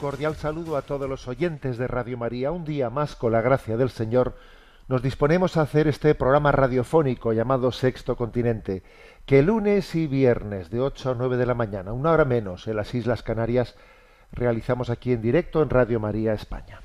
Cordial saludo a todos los oyentes de Radio María. Un día más, con la gracia del Señor, nos disponemos a hacer este programa radiofónico llamado Sexto Continente, que lunes y viernes de 8 a 9 de la mañana, una hora menos, en las Islas Canarias, realizamos aquí en directo en Radio María España.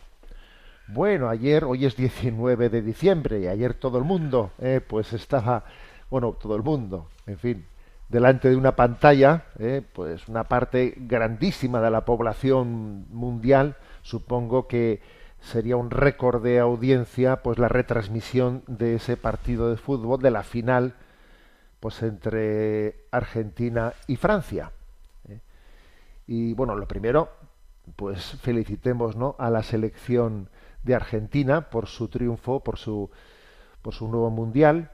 Bueno, ayer, hoy es 19 de diciembre, y ayer todo el mundo, eh, pues estaba, bueno, todo el mundo, en fin, delante de una pantalla, eh, pues una parte grandísima de la población mundial, supongo que sería un récord de audiencia, pues la retransmisión de ese partido de fútbol, de la final, pues entre Argentina y Francia. ¿eh? Y bueno, lo primero, pues felicitemos ¿no? a la selección de Argentina por su triunfo, por su, por su nuevo mundial,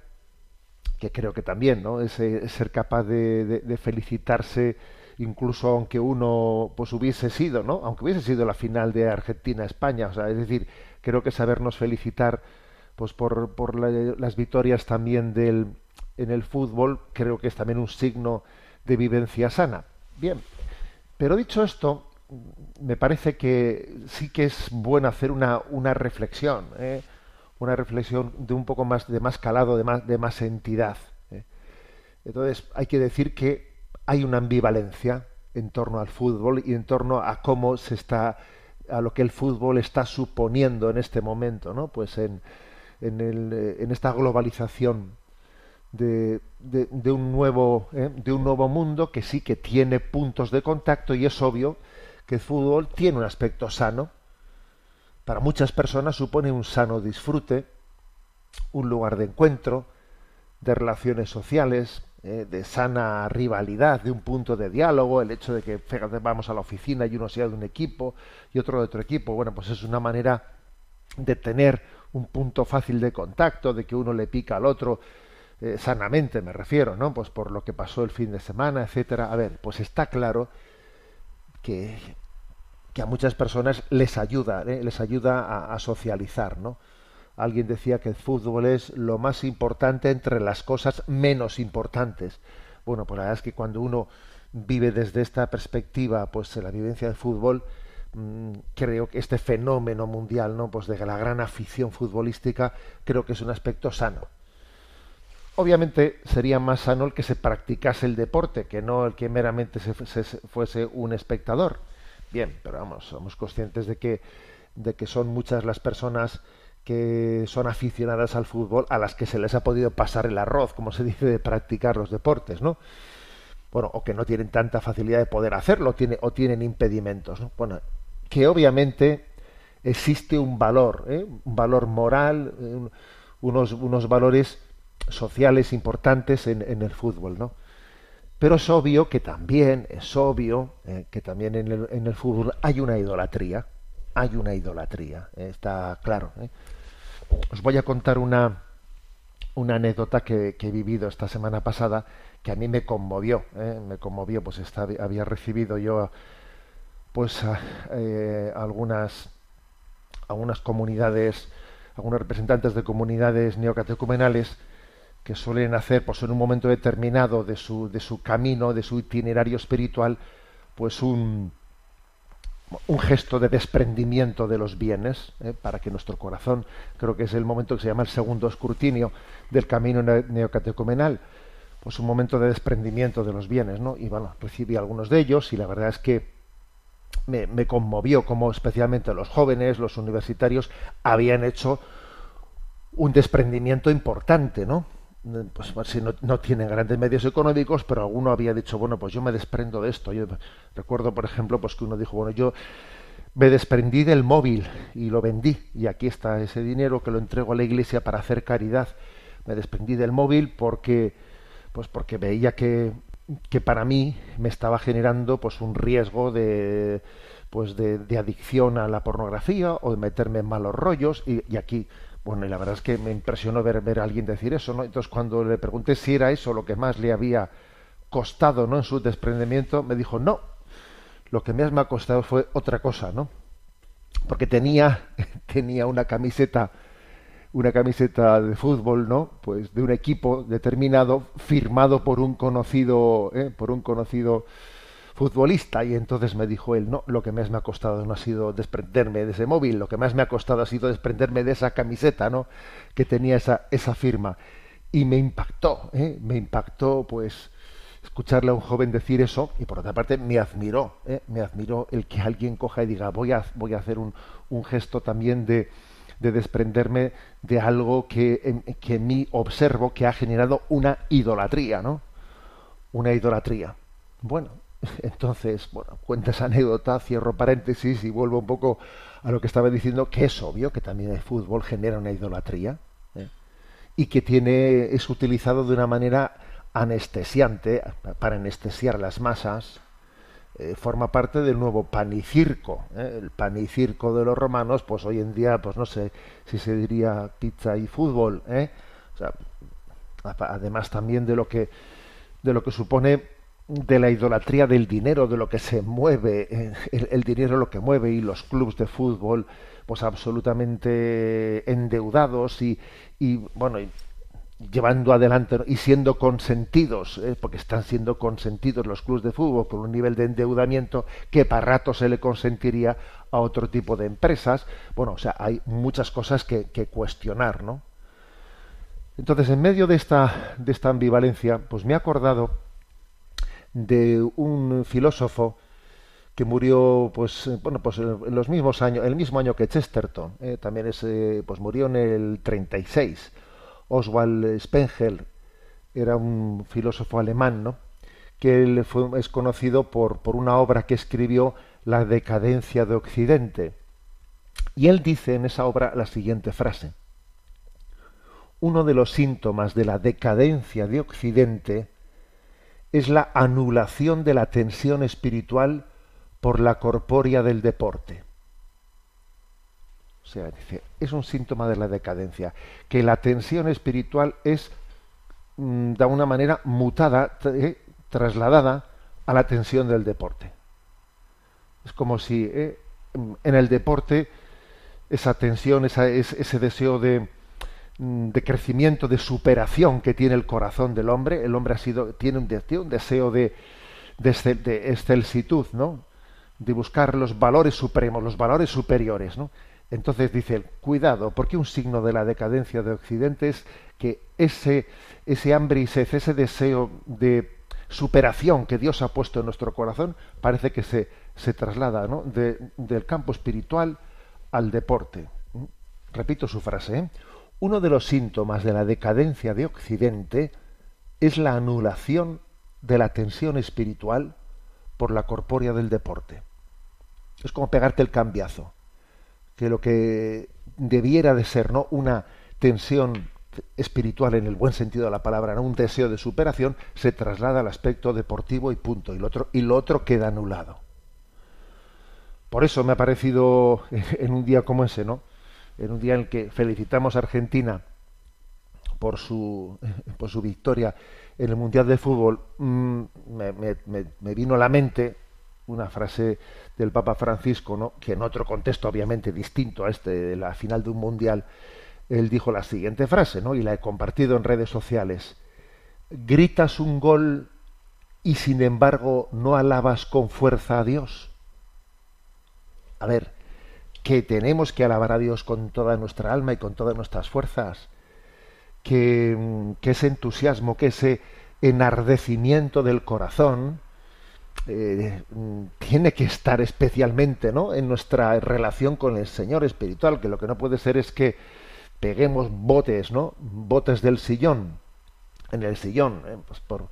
que creo que también, ¿no? Ese, ser capaz de, de- felicitarse, incluso aunque uno pues hubiese sido, ¿no? Aunque hubiese sido la final de Argentina-España, o sea, es decir, creo que sabernos felicitar pues por, por la- las victorias también del en el fútbol, creo que es también un signo de vivencia sana. Bien, pero dicho esto, me parece que sí que es bueno hacer una, una reflexión, ¿eh? Una reflexión de un poco más de más calado, de más, de más entidad. ¿eh? Entonces, hay que decir que hay una ambivalencia en torno al fútbol y en torno a cómo se está, a lo que el fútbol está suponiendo en este momento, ¿no? Pues en, en, el, en esta globalización de, de- de un nuevo ¿eh? de un nuevo mundo que sí que tiene puntos de contacto y es obvio que el fútbol tiene un aspecto sano para muchas personas supone un sano disfrute un lugar de encuentro de relaciones sociales eh, de sana rivalidad de un punto de diálogo el hecho de que fíjate, vamos a la oficina y uno sea de un equipo y otro de otro equipo bueno pues es una manera de tener un punto fácil de contacto de que uno le pica al otro eh, sanamente me refiero, ¿no? Pues por lo que pasó el fin de semana, etcétera. A ver, pues está claro que, que a muchas personas les ayuda, ¿eh? les ayuda a, socializar, ¿no? Alguien decía que el fútbol es lo más importante entre las cosas menos importantes. Bueno, pues la verdad es que cuando uno vive desde esta perspectiva, pues la vivencia del fútbol, mm, creo que este fenómeno mundial, ¿no? Pues de la gran afición futbolística, creo que es un aspecto sano. Obviamente sería más sano el que se practicase el deporte, que no el que meramente se- fuese un espectador. Bien, pero vamos, somos conscientes de que, de que son muchas las personas que son aficionadas al fútbol a las que se les ha podido pasar el arroz, como se dice, de practicar los deportes, ¿no? Bueno, o que no tienen tanta facilidad de poder hacerlo, tiene, o tienen impedimentos, ¿no? Bueno, que obviamente existe un valor, ¿eh? un valor moral, un- unos, unos valores sociales importantes en, en el fútbol, ¿no? Pero es obvio que también, es obvio eh, que también en el, en el fútbol hay una idolatría, hay una idolatría, eh, está claro. ¿eh? Os voy a contar una, una anécdota que, que he vivido esta semana pasada que a mí me conmovió, me conmovió, pues había recibido yo pues algunas algunas comunidades, algunos representantes de comunidades neocatecumenales que suelen hacer pues en un momento determinado de su, de su camino, de su itinerario espiritual, pues un, un gesto de desprendimiento de los bienes, ¿eh? para que nuestro corazón, creo que es el momento que se llama el segundo escrutinio del camino ne- neocatecumenal, pues un momento de desprendimiento de los bienes, ¿no? Y bueno, recibí algunos de ellos y la verdad es que me, me conmovió como especialmente los jóvenes, los universitarios, habían hecho un desprendimiento importante, ¿no? Pues si no, no tienen grandes medios económicos, pero alguno había dicho, bueno, pues yo me desprendo de esto. Yo recuerdo, por ejemplo, pues que uno dijo, bueno, yo me desprendí del móvil y lo vendí y aquí está ese dinero que lo entrego a la iglesia para hacer caridad. Me desprendí del móvil porque pues porque veía que, que para mí me estaba generando pues un riesgo de pues de, de adicción a la pornografía o de meterme en malos rollos y, y aquí bueno y la verdad es que me impresionó ver, ver a alguien decir eso no entonces cuando le pregunté si era eso lo que más le había costado no en su desprendimiento me dijo no lo que más me ha costado fue otra cosa, ¿no? Porque tenía, tenía una camiseta, una camiseta de fútbol, ¿no? Pues de un equipo determinado, firmado por un conocido, ¿eh? por un conocido futbolista, y entonces me dijo él, no, lo que más me ha costado no ha sido desprenderme de ese móvil, lo que más me ha costado ha sido desprenderme de esa camiseta, ¿no? Que tenía esa, esa firma. Y me impactó, ¿eh? me impactó, pues, escucharle a un joven decir eso y por otra parte me admiró, ¿eh? me admiró el que alguien coja y diga voy a, voy a hacer un, un gesto también de, de, desprenderme de algo que en, que en mí observo que ha generado una idolatría, ¿no? Una idolatría. Bueno, entonces, bueno, cuenta esa anécdota, cierro paréntesis y vuelvo un poco a lo que estaba diciendo, que es obvio que también el fútbol genera una idolatría ¿eh? y que tiene es utilizado de una manera anestesiante para anestesiar las masas eh, forma parte del nuevo panicirco ¿eh? el panicirco de los romanos pues hoy en día pues no sé si se diría pizza y fútbol o sea, además también de lo que de lo que supone de la idolatría del dinero de lo que se mueve eh, el, el dinero lo que mueve y los clubes de fútbol pues absolutamente endeudados y, y bueno llevando adelante y siendo consentidos, ¿eh? porque están siendo consentidos los clubes de fútbol con un nivel de endeudamiento que para rato se le consentiría a otro tipo de empresas. Bueno, o sea, hay muchas cosas que, que cuestionar, ¿no? Entonces, en medio de esta, de esta ambivalencia, pues me he acordado de un filósofo que murió, pues, bueno, pues en los mismos años, el mismo año que Chesterton, ¿eh? también es, eh, pues murió en el 36 Oswald Spengler era un filósofo alemán, ¿no? que él fue, es conocido por, por una obra que escribió, La decadencia de Occidente. Y él dice en esa obra la siguiente frase. Uno de los síntomas de la decadencia de Occidente es la anulación de la tensión espiritual por la corpórea del deporte. O sea, dice, es un síntoma de la decadencia, que la tensión espiritual es mm, de una manera mutada, eh, trasladada a la tensión del deporte. Es como si eh, en el deporte esa tensión, ese deseo de, de, crecimiento, de superación que tiene el corazón del hombre, el hombre ha sido, tiene un, tiene un deseo de, de, de excelsitud, ¿no? de buscar los valores supremos, los valores superiores, ¿no? Entonces dice, cuidado, porque un signo de la decadencia de Occidente es que ese, ese hambre y sed, ese deseo de superación que Dios ha puesto en nuestro corazón, parece que se, se traslada ¿no? de, del campo espiritual al deporte. Repito su frase. ¿eh? Uno de los síntomas de la decadencia de Occidente es la anulación de la tensión espiritual por la corpórea del deporte. Es como pegarte el cambiazo que lo que debiera de ser no una tensión espiritual en el buen sentido de la palabra, ¿no? un deseo de superación, se traslada al aspecto deportivo y punto, y lo otro, y lo otro queda anulado. Por eso me ha parecido en un día como ese, ¿no? En un día en el que felicitamos a Argentina por su, por su victoria en el Mundial de Fútbol, me, me, me, vino a la mente una frase del Papa Francisco, ¿no? que en otro contexto obviamente distinto a este de la final de un mundial, él dijo la siguiente frase, ¿no? y la he compartido en redes sociales. Gritas un gol y sin embargo no alabas con fuerza a Dios. A ver, que tenemos que alabar a Dios con toda nuestra alma y con todas nuestras fuerzas, que, ese entusiasmo, que ese enardecimiento del corazón, eh, tiene que estar especialmente ¿no? en nuestra relación con el Señor espiritual, que lo que no puede ser es que peguemos botes, ¿no? botes del sillón, en el sillón, ¿eh? pues por,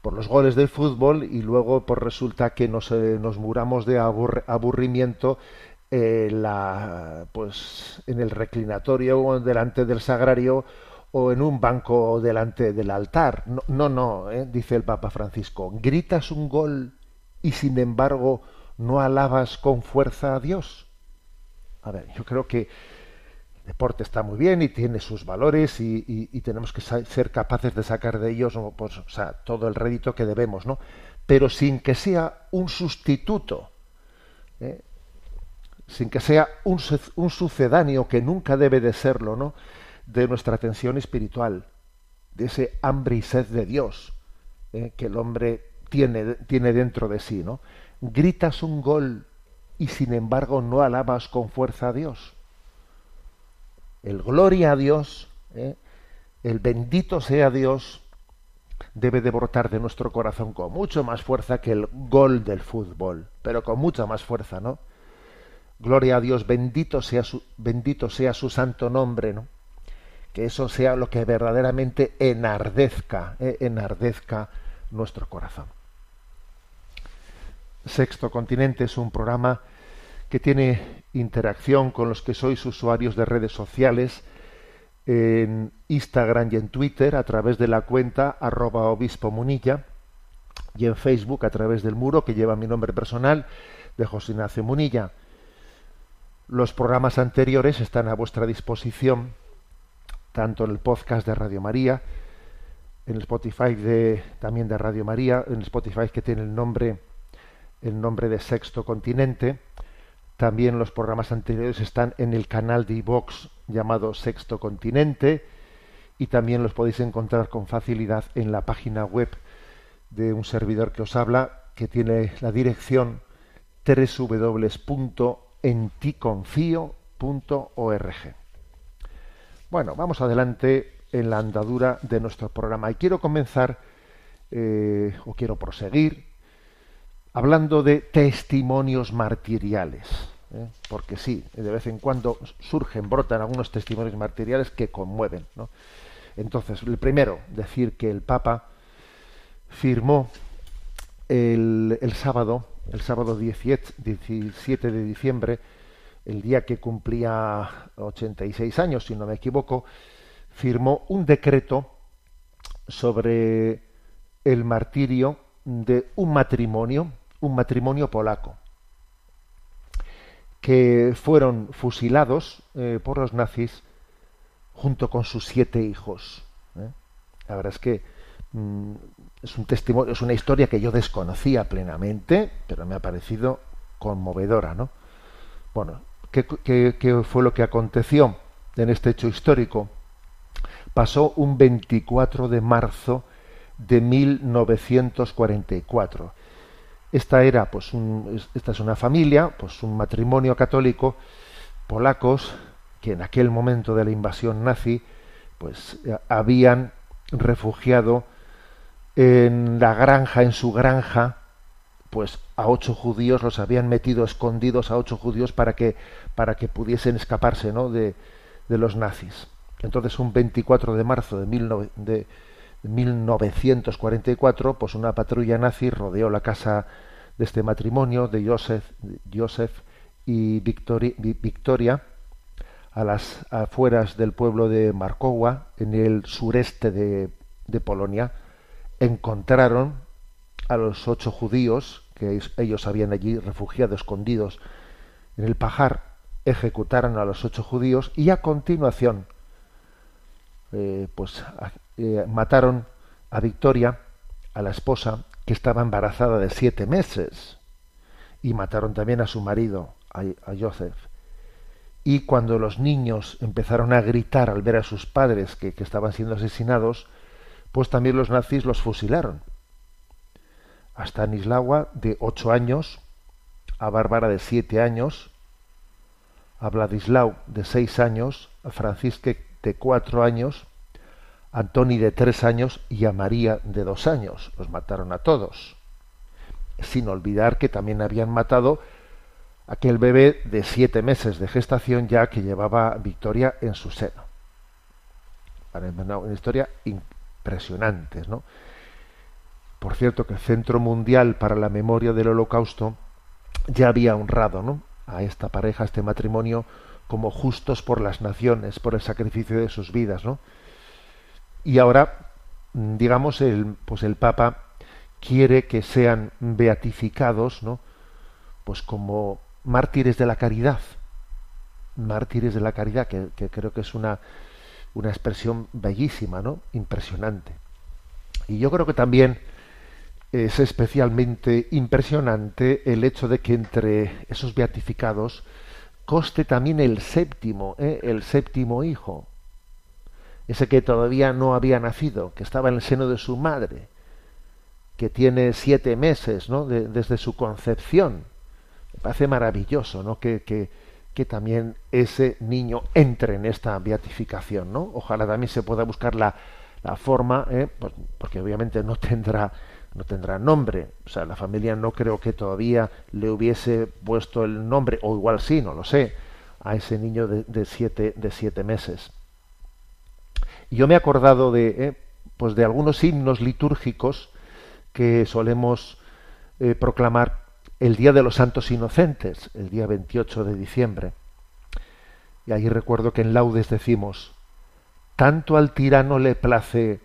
por los goles del fútbol y luego pues resulta que nos, eh, nos muramos de aburr- aburrimiento eh, la, pues en el reclinatorio delante del sagrario o en un banco delante del altar. No, no, no, ¿eh? dice el Papa Francisco. Gritas un gol y sin embargo no alabas con fuerza a Dios. A ver, yo creo que el deporte está muy bien y tiene sus valores y, y- tenemos que ser capaces de sacar de ellos pues, todo el rédito que debemos, ¿no? Pero sin que sea un sustituto, ¿eh? Sin que sea un, un sucedáneo que nunca debe de serlo, ¿no? De nuestra atención espiritual, de ese hambre y sed de Dios ¿eh? que el hombre tiene, tiene dentro de sí, ¿no? Gritas un gol y sin embargo no alabas con fuerza a Dios. El gloria a Dios, ¿eh? el bendito sea Dios, debe de brotar de nuestro corazón con mucho más fuerza que el gol del fútbol, pero con mucha más fuerza, ¿no? Gloria a Dios, bendito sea su, bendito sea su santo nombre, ¿no? Que eso sea lo que verdaderamente enardezca, ¿eh? enardezca nuestro corazón. Sexto Continente es un programa que tiene interacción con los que sois usuarios de redes sociales en Instagram y en Twitter a través de la cuenta arroba obispo munilla y en Facebook a través del muro que lleva mi nombre personal de José Ignacio Munilla. Los programas anteriores están a vuestra disposición tanto en el podcast de Radio María, en el Spotify de, también de Radio María, en el Spotify que tiene el nombre el nombre de Sexto Continente. También los programas anteriores están en el canal de iVox llamado Sexto Continente y también los podéis encontrar con facilidad en la página web de un servidor que os habla que tiene la dirección www.enticonfio.org. Bueno, vamos adelante en la andadura de nuestro programa y quiero comenzar eh, o quiero proseguir hablando de testimonios martiriales, ¿eh? porque sí, de vez en cuando surgen, brotan algunos testimonios martiriales que conmueven. Entonces, el primero, decir que el Papa firmó el sábado, el sábado 17, 17 de diciembre, el día que cumplía 86 años, si no me equivoco, firmó un decreto sobre el martirio de un matrimonio, un matrimonio polaco, que fueron fusilados eh, por los nazis junto con sus siete hijos. ¿eh? La verdad es que mm, es un testimonio, es una historia que yo desconocía plenamente, pero me ha parecido conmovedora, ¿no? Bueno, ¿qué, qué, fue lo que aconteció en este hecho histórico? Pasó un 24 de marzo de 1944. Esta era, pues, un, esta es una familia, pues, un matrimonio católico polacos que en aquel momento de la invasión nazi, pues, habían refugiado en la granja, en su granja, pues a ocho judíos los habían metido escondidos a ocho judíos para que para que pudiesen escaparse, ¿no? de, de los nazis. Entonces, un 24 de marzo de, mil no, de 1944, pues una patrulla nazi rodeó la casa de este matrimonio de Joseph, Joseph y Victoria, Victoria a las afueras del pueblo de Markowa, en el sureste de, de Polonia, encontraron a los ocho judíos que ellos habían allí refugiado, escondidos en el pajar, ejecutaron a los ocho judíos y a continuación eh, pues eh, mataron a Victoria, a la esposa, que estaba embarazada de siete meses, y mataron también a su marido, a, a Joseph. Y cuando los niños empezaron a gritar al ver a sus padres que, que estaban siendo asesinados, pues también los nazis los fusilaron. A Stanislawa, de ocho años, a Bárbara, de siete años, a Vladislau, de seis años, a Francisque, de cuatro años, a Antoni, de tres años, y a María, de dos años. Los mataron a todos. Sin olvidar que también habían matado aquel bebé de siete meses de gestación ya que llevaba Victoria en su seno. Una historia impresionantes, ¿no? Por cierto, que el Centro Mundial para la Memoria del Holocausto ya había honrado ¿no? a esta pareja, a este matrimonio, como justos por las naciones, por el sacrificio de sus vidas, ¿no? Y ahora, mm, digamos, el, pues el Papa quiere que sean beatificados, ¿no? Pues como mártires de la caridad, mártires de la caridad, que, que creo que es una, una expresión bellísima, ¿no? Impresionante. Y yo creo que también es especialmente impresionante el hecho de que entre esos beatificados coste también el séptimo, ¿eh? el séptimo hijo, ese que todavía no había nacido, que estaba en el seno de su madre, que tiene siete meses ¿no? desde su concepción. Me parece maravilloso ¿no? que, que, que, también ese niño entre en esta beatificación. ¿no? Ojalá también se pueda buscar la, la forma, ¿eh? pues, porque obviamente no tendrá no tendrá nombre. O sea, la familia no creo que todavía le hubiese puesto el nombre, o igual sí, no lo sé, a ese niño de, siete, de siete meses. Y yo me he acordado de, eh, pues de algunos himnos litúrgicos que solemos eh, proclamar el Día de los Santos Inocentes, el día 28 de diciembre. Y ahí recuerdo que en laudes decimos, tanto al tirano le place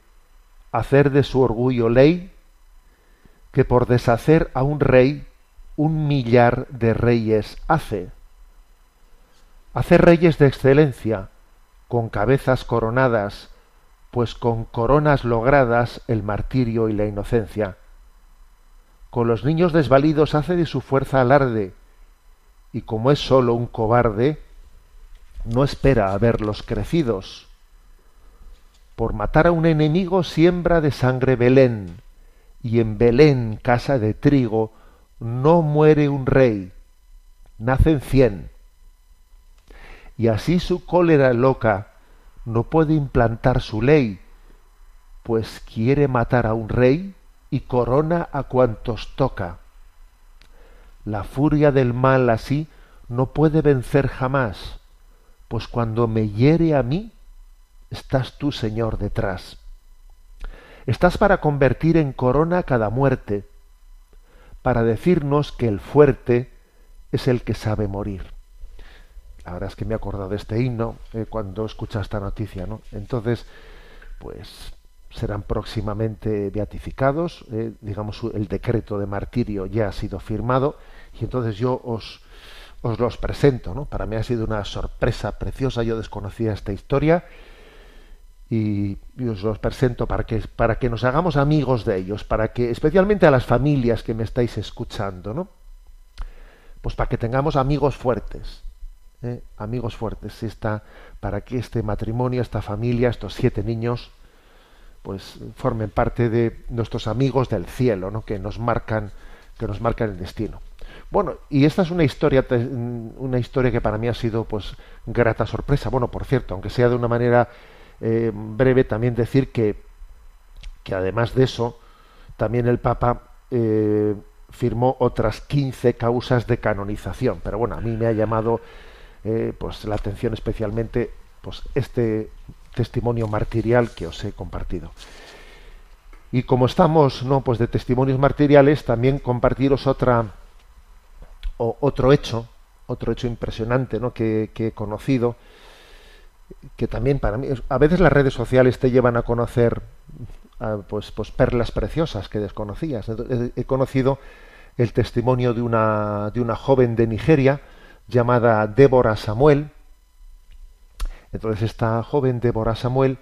hacer de su orgullo ley, que por deshacer a un rey un millar de reyes hace. Hace reyes de excelencia, con cabezas coronadas, pues con coronas logradas el martirio y la inocencia. Con los niños desvalidos hace de su fuerza alarde, y como es sólo un cobarde, no espera a verlos crecidos. Por matar a un enemigo siembra de sangre Belén, y en Belén, casa de trigo, no muere un rey, nacen cien. Y así su cólera loca no puede implantar su ley, pues quiere matar a un rey y corona a cuantos toca. La furia del mal así no puede vencer jamás, pues cuando me hiere a mí, estás tú, Señor, detrás. Estás para convertir en corona cada muerte, para decirnos que el fuerte es el que sabe morir. Verdad es que me he acordado de este himno eh, cuando escucha esta noticia, ¿no? Entonces, pues serán próximamente beatificados, eh, digamos, el decreto de martirio ya ha sido firmado, y entonces yo os, os los presento, ¿no? Para mí ha sido una sorpresa preciosa, yo desconocía esta historia, y, os los presento para que, para que nos hagamos amigos de ellos, para que, especialmente a las familias que me estáis escuchando, ¿no? Pues para que tengamos amigos fuertes, ¿eh? amigos fuertes, esta, para que este matrimonio, esta familia, estos siete niños, pues formen parte de nuestros amigos del cielo, ¿no? Que nos marcan, que nos marcan el destino. Bueno, y esta es una historia, una historia que para mí ha sido, pues, grata sorpresa. Bueno, por cierto, aunque sea de una manera eh, breve también decir que, que además de eso, también el Papa eh, firmó otras 15 causas de canonización. Pero bueno, a mí me ha llamado eh, pues la atención especialmente pues este testimonio martirial que os he compartido. Y como estamos no pues de testimonios martiriales, también compartiros otra o, otro hecho, otro hecho impresionante ¿no? que, que he conocido que también para mí, a veces las redes sociales te llevan a conocer pues, pues perlas preciosas que desconocías. He conocido el testimonio de una, de una joven de Nigeria llamada Débora Samuel. Entonces esta joven Débora Samuel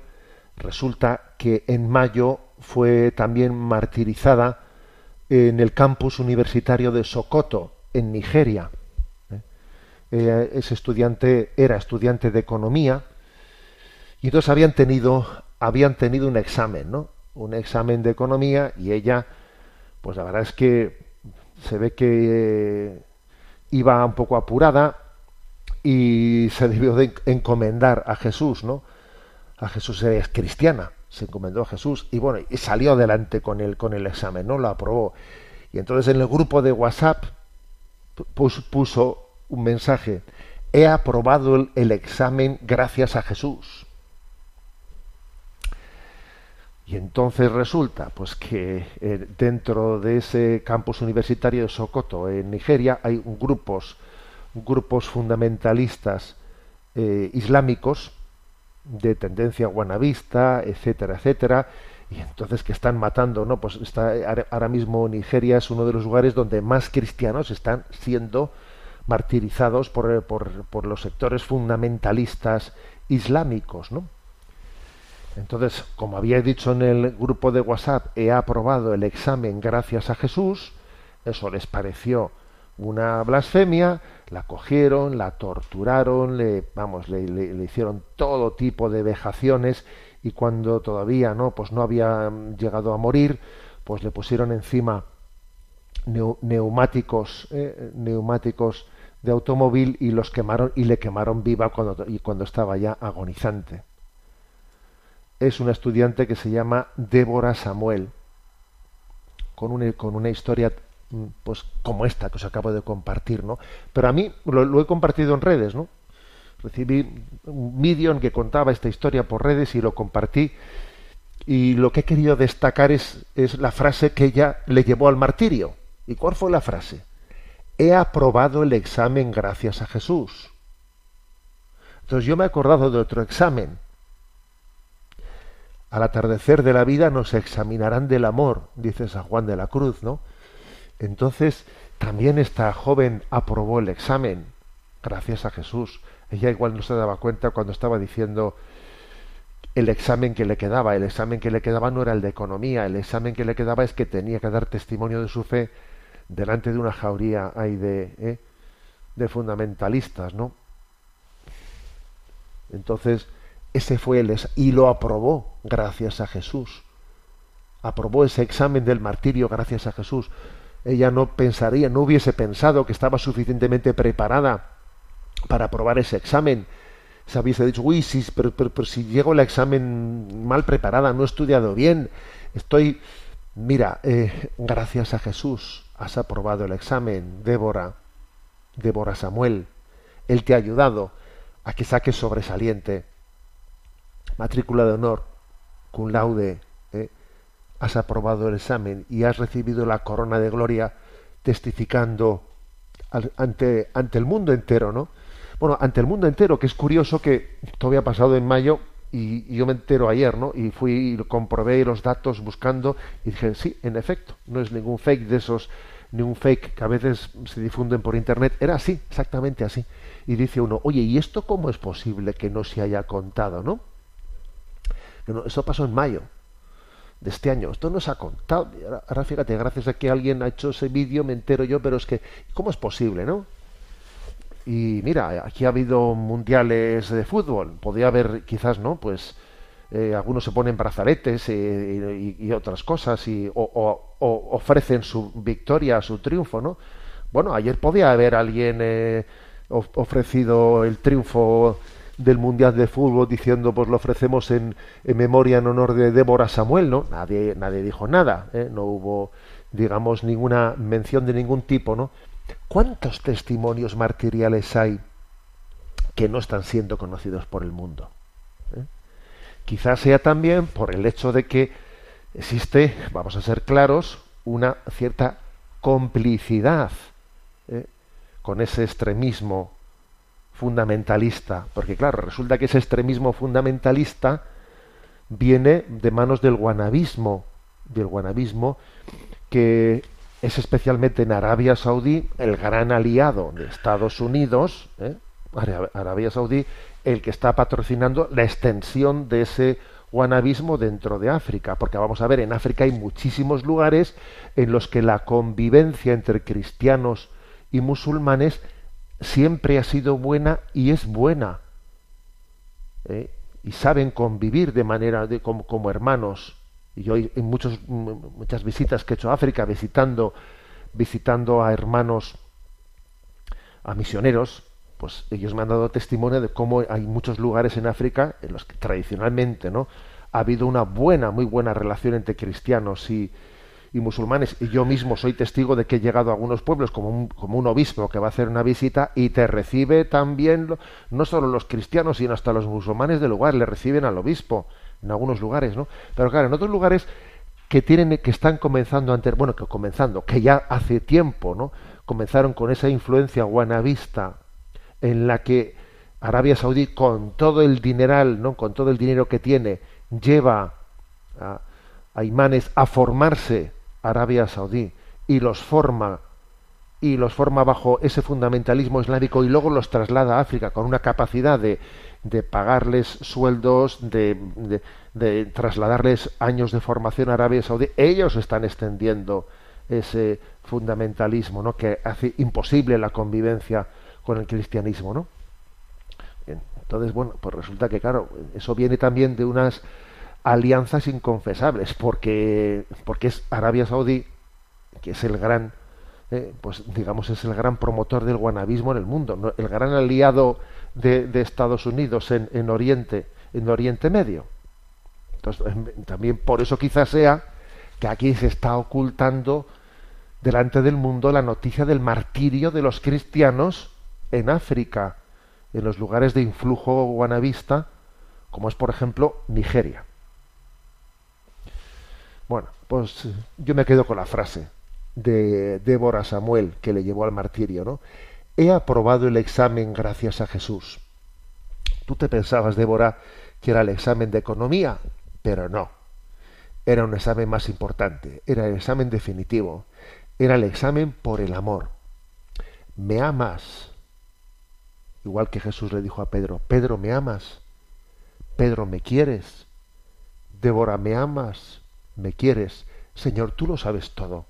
resulta que en mayo fue también martirizada en el campus universitario de Sokoto, en Nigeria. ¿eh? ese estudiante era estudiante de economía y entonces habían tenido, habían tenido un examen, ¿no? Un examen de economía y ella, pues la verdad es que se ve que iba un poco apurada y se debió de encomendar a Jesús, ¿no? A Jesús es cristiana, se encomendó a Jesús y bueno, y salió adelante con el, con el examen, ¿no? Lo aprobó. Y entonces en el grupo de WhatsApp puso, un mensaje, he aprobado el examen gracias a Jesús. Y entonces resulta pues que eh, dentro de ese campus universitario de Sokoto, en Nigeria, hay grupos, grupos fundamentalistas eh, islámicos de tendencia guanabista, etcétera, etcétera, y entonces que están matando, ¿no? Pues está ahora mismo Nigeria es uno de los lugares donde más cristianos están siendo martirizados por, por, por los sectores fundamentalistas islámicos, ¿no? Entonces, como había dicho en el grupo de WhatsApp, he aprobado el examen gracias a Jesús, eso les pareció una blasfemia, la cogieron, la torturaron, le, vamos, le, le, hicieron todo tipo de vejaciones y cuando todavía no, pues no había llegado a morir, pues le pusieron encima neumáticos, eh, neumáticos de automóvil y los quemaron y le quemaron viva cuando, y cuando estaba ya agonizante. Es una estudiante que se llama Débora Samuel, con una, con una historia mm, pues como esta que os acabo de compartir, ¿no? Pero a mí lo, lo he compartido en redes, ¿no? Recibí un vídeo en que contaba esta historia por redes y lo compartí. Y lo que he querido destacar es, es la frase que ella le llevó al martirio. ¿Y cuál fue la frase? He aprobado el examen gracias a Jesús. Entonces yo me he acordado de otro examen. Al atardecer de la vida nos examinarán del amor, dice San Juan de la Cruz, ¿no? Entonces también esta joven aprobó el examen gracias a Jesús. Ella igual no se daba cuenta cuando estaba diciendo el examen que le quedaba. El examen que le quedaba no era el de economía, el examen que le quedaba es que tenía que dar testimonio de su fe delante de una jauría hay de, ¿eh? fundamentalistas, ¿no? Entonces, ese fue el y lo aprobó gracias a Jesús. Aprobó ese examen del martirio gracias a Jesús. Ella no pensaría, no hubiese pensado que estaba suficientemente preparada para aprobar ese examen. Se hubiese dicho, uy, sí, pero, pero, pero si llego al examen mal preparada, no he estudiado bien, estoy, mira, eh, gracias a Jesús has aprobado el examen, Débora, Débora Samuel, él te ha ayudado a que saques sobresaliente, matrícula de honor, cum laude, has aprobado el examen y has recibido la corona de gloria testificando ante, ante el mundo entero, ¿no? Bueno, ante el mundo entero, que es curioso que todo había pasado en mayo y, yo me entero ayer, ¿no? Y fui y comprobé los datos buscando y dije, sí, en efecto, no es ningún fake de esos, ni un fake que a veces se difunden por internet, era así, exactamente así. Y dice uno, oye, ¿y esto cómo es posible que no se haya contado, no eso pasó en mayo de este año. Esto no se ha contado. Ahora fíjate, gracias a que alguien ha hecho ese vídeo me entero yo, pero es que, ¿cómo es posible, no? Y mira, aquí ha habido mundiales de fútbol. Podría haber, quizás, ¿no? Pues eh, algunos se ponen brazaletes y, y, otras cosas y, o, o, o, ofrecen su victoria, su triunfo, ¿no? Bueno, ayer podía haber alguien eh, ofrecido el triunfo del mundial de fútbol diciendo pues lo ofrecemos en, memoria en honor de Débora Samuel, ¿no? Nadie, nadie dijo nada, ¿eh? no hubo, digamos, ninguna mención de ningún tipo, ¿no? ¿Cuántos testimonios martiriales hay que no están siendo conocidos por el mundo? ¿Eh? Quizás sea también por el hecho de que existe, vamos a ser claros, una cierta complicidad ¿eh? con ese extremismo fundamentalista, porque claro, resulta que ese extremismo fundamentalista viene de manos del guanabismo, del guanabismo que es especialmente en Arabia Saudí el gran aliado de Estados Unidos, ¿eh? Arabia Saudí, el que está patrocinando la extensión de ese guanabismo dentro de África, porque vamos a ver, en África hay muchísimos lugares en los que la convivencia entre cristianos y musulmanes siempre ha sido buena y es buena. ¿eh? Y saben convivir de manera como, como hermanos. Y yo en muchos, muchas visitas que he hecho a África, visitando, visitando a hermanos, a misioneros, pues ellos me han dado testimonio de cómo hay muchos lugares en África en los que tradicionalmente no ha habido una buena, muy buena relación entre cristianos y, y musulmanes. Y yo mismo soy testigo de que he llegado a algunos pueblos como un, como un obispo que va a hacer una visita y te recibe también, no solo los cristianos, sino hasta los musulmanes del lugar, le reciben al obispo en algunos lugares, ¿no? Pero claro, en otros lugares que tienen que están comenzando antes, bueno, que comenzando, que ya hace tiempo, ¿no? Comenzaron con esa influencia guanabista en la que Arabia Saudí con todo el dineral, ¿no? Con todo el dinero que tiene lleva a, a imanes a formarse Arabia Saudí y los forma y los forma bajo ese fundamentalismo islámico y luego los traslada a África con una capacidad de, de pagarles sueldos, de, de, trasladarles años de formación a Arabia Saudí, ellos están extendiendo ese fundamentalismo, ¿no? que hace imposible la convivencia con el cristianismo, ¿no? Entonces, bueno, pues resulta que claro, eso viene también de unas alianzas inconfesables, porque porque es Arabia Saudí que es el gran eh, pues digamos es el gran promotor del guanabismo en el mundo, el gran aliado de, de Estados Unidos en, en Oriente, en Oriente Medio. Entonces, em, también por eso quizás sea que aquí se está ocultando delante del mundo la noticia del martirio de los cristianos en África, en los lugares de influjo guanabista, como es por ejemplo Nigeria. Bueno, pues yo me quedo con la frase de Débora Samuel que le llevó al martirio, ¿no? He aprobado el examen gracias a Jesús. Tú te pensabas, Débora, que era el examen de economía, pero no. Era un examen más importante, era el examen definitivo, era el examen por el amor. ¿Me amas? Igual que Jesús le dijo a Pedro, Pedro, ¿me amas? Pedro, ¿me quieres? Débora, ¿me amas? ¿Me quieres? Señor, tú lo sabes todo.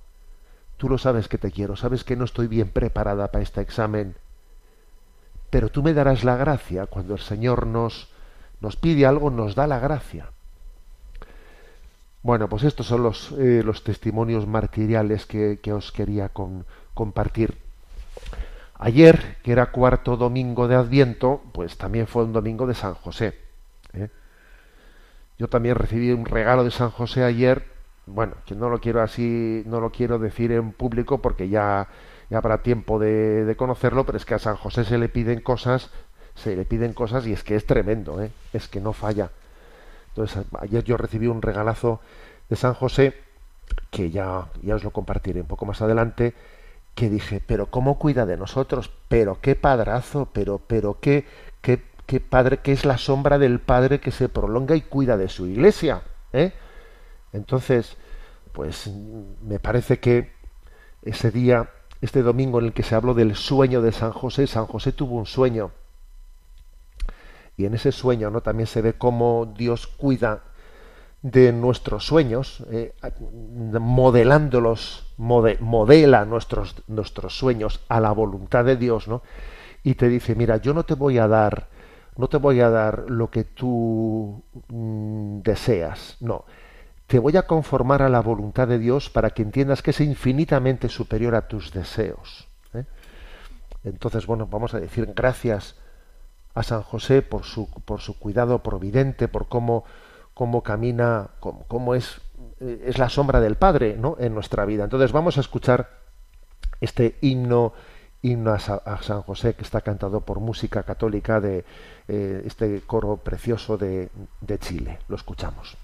Tú lo sabes que te quiero, sabes que no estoy bien preparada para este examen. Pero tú me darás la gracia cuando el Señor nos, nos pide algo, nos da la gracia. Bueno, pues estos son los, eh, los testimonios martiriales que, que os quería con- compartir. Ayer, que era cuarto domingo de Adviento, pues también fue un domingo de San José. ¿eh? Yo también recibí un regalo de San José ayer. Bueno, que no lo quiero así, no lo quiero decir en público porque ya, ya habrá tiempo de, conocerlo, pero es que a San José se le piden cosas, se le piden cosas y es que es tremendo, ¿eh? es que no falla. Entonces, ayer yo recibí un regalazo de San José, que ya, ya os lo compartiré un poco más adelante, que dije, pero cómo cuida de nosotros, pero qué padrazo, pero, pero qué, qué, qué padre, que es la sombra del padre que se prolonga y cuida de su iglesia. ¿eh? Entonces, pues me parece que ese día, este domingo en el que se habló del sueño de San José, San José tuvo un sueño. Y en ese sueño ¿no? también se ve cómo Dios cuida de nuestros sueños, eh, modelándolos, mode- modela nuestros, nuestros sueños a la voluntad de Dios, ¿no? Y te dice, mira, yo no te voy a dar, no te voy a dar lo que tú mm, deseas, no. Te voy a conformar a la voluntad de Dios para que entiendas que es infinitamente superior a tus deseos. ¿eh? Entonces, bueno, vamos a decir gracias a San José por su, por su cuidado providente, por cómo, cómo camina, cómo, cómo es, eh, es la sombra del Padre ¿no? en nuestra vida. Entonces vamos a escuchar este himno, himno a, Sa- a San José que está cantado por música católica de eh, este coro precioso de, de Chile. Lo escuchamos.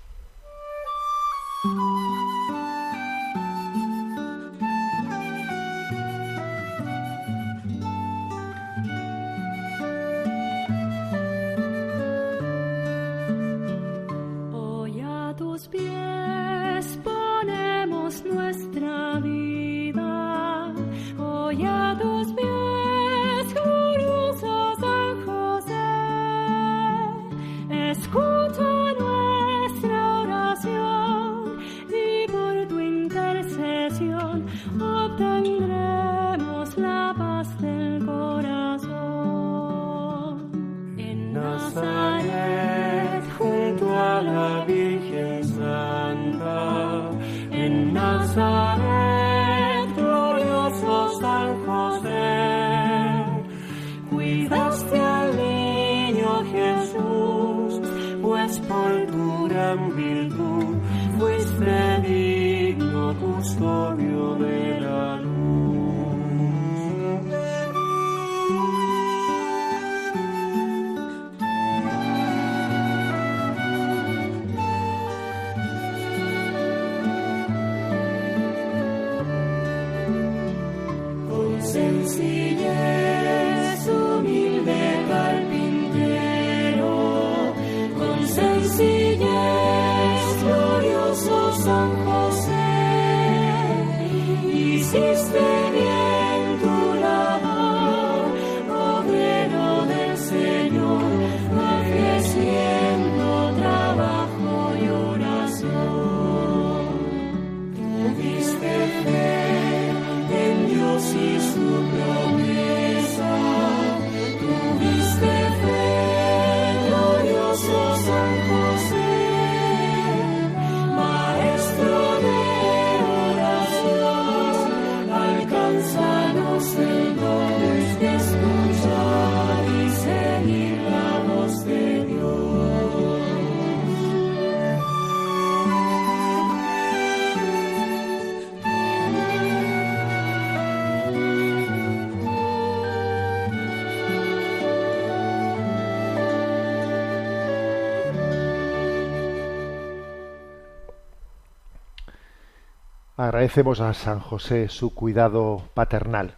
Agradecemos a San José su cuidado paternal.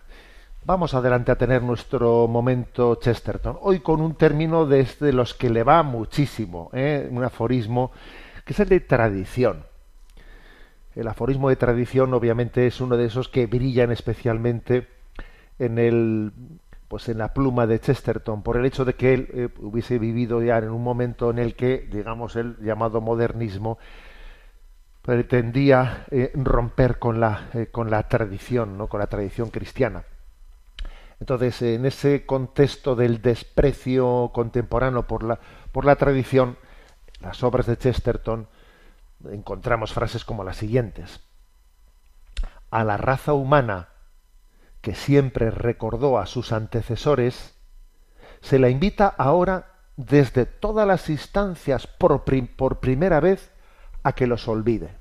Vamos adelante a tener nuestro momento Chesterton. Hoy con un término desde los que le va muchísimo, ¿eh? un aforismo que es el de tradición. El aforismo de tradición obviamente es uno de esos que brillan especialmente en el pues en la pluma de Chesterton por el hecho de que él eh, hubiese vivido ya en un momento en el que digamos el llamado modernismo pretendía eh, romper con la eh, con la tradición no con la tradición cristiana. Entonces en ese contexto del desprecio contemporáneo por la por la tradición las obras de Chesterton encontramos frases como las siguientes. A la raza humana que siempre recordó a sus antecesores, se la invita ahora desde todas las instancias por, por primera vez a que los olvide.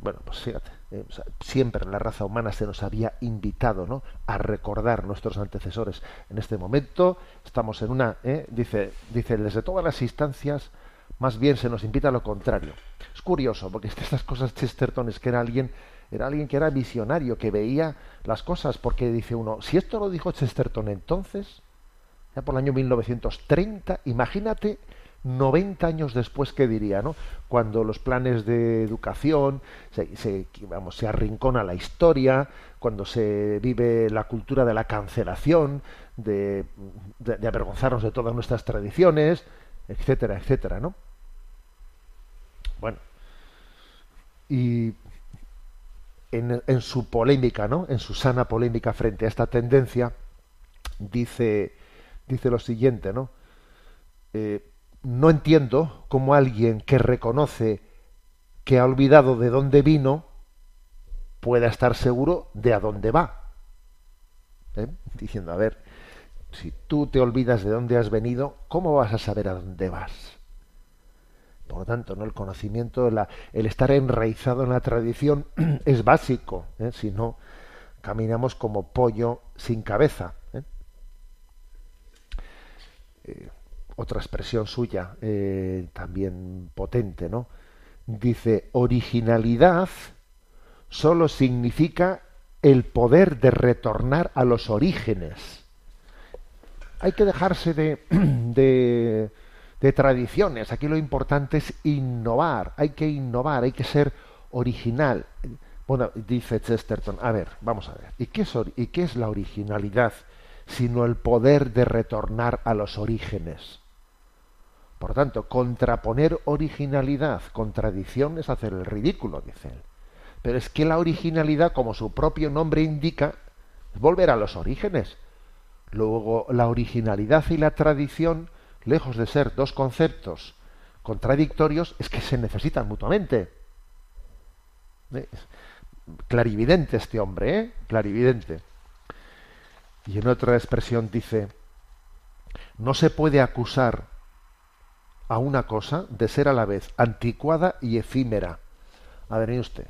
Bueno, pues fíjate, eh, siempre la raza humana se nos había invitado ¿no? a recordar nuestros antecesores. En este momento estamos en una, ¿eh? dice, dice, desde todas las instancias, más bien se nos invita a lo contrario. Es curioso, porque estas cosas Chesterton es que era alguien era alguien que era visionario, que veía las cosas, porque dice uno, si esto lo dijo Chesterton entonces, ya por el año 1930, imagínate 90 años después qué diría, ¿no? Cuando los planes de educación se, vamos, se arrincona la historia, cuando se vive la cultura de la cancelación, de, avergonzarnos de todas nuestras tradiciones, etcétera, etcétera, ¿no? Bueno, y en, en, su polémica, ¿no? En su sana polémica frente a esta tendencia, dice, dice lo siguiente, ¿no? Eh, no entiendo cómo alguien que reconoce que ha olvidado de dónde vino pueda estar seguro de a dónde va. ¿Eh? Diciendo, a ver, si tú te olvidas de dónde has venido, ¿cómo vas a saber a dónde vas? Por lo tanto, ¿no? el conocimiento, el estar enraizado en la tradición es básico. ¿eh? Si no, caminamos como pollo sin cabeza. ¿eh? Eh, otra expresión suya, también potente, ¿no? Dice, originalidad solo significa el poder de retornar a los orígenes. Hay que dejarse de, de de tradiciones. Aquí lo importante es innovar, hay que innovar, hay que ser original. Bueno, dice Chesterton, a ver, vamos a ver, ¿y qué es, y qué es la originalidad sino el poder de retornar a los orígenes? Por tanto, contraponer originalidad con tradición es hacer el ridículo, dice él. Pero es que la originalidad, como su propio nombre indica, es volver a los orígenes. Luego, la originalidad y la tradición lejos de ser dos conceptos contradictorios, es que se necesitan mutuamente. Clarividente este hombre, ¿eh? Clarividente. Y en otra expresión dice, no se puede acusar a una cosa de ser a la vez anticuada y efímera. A ver, usted.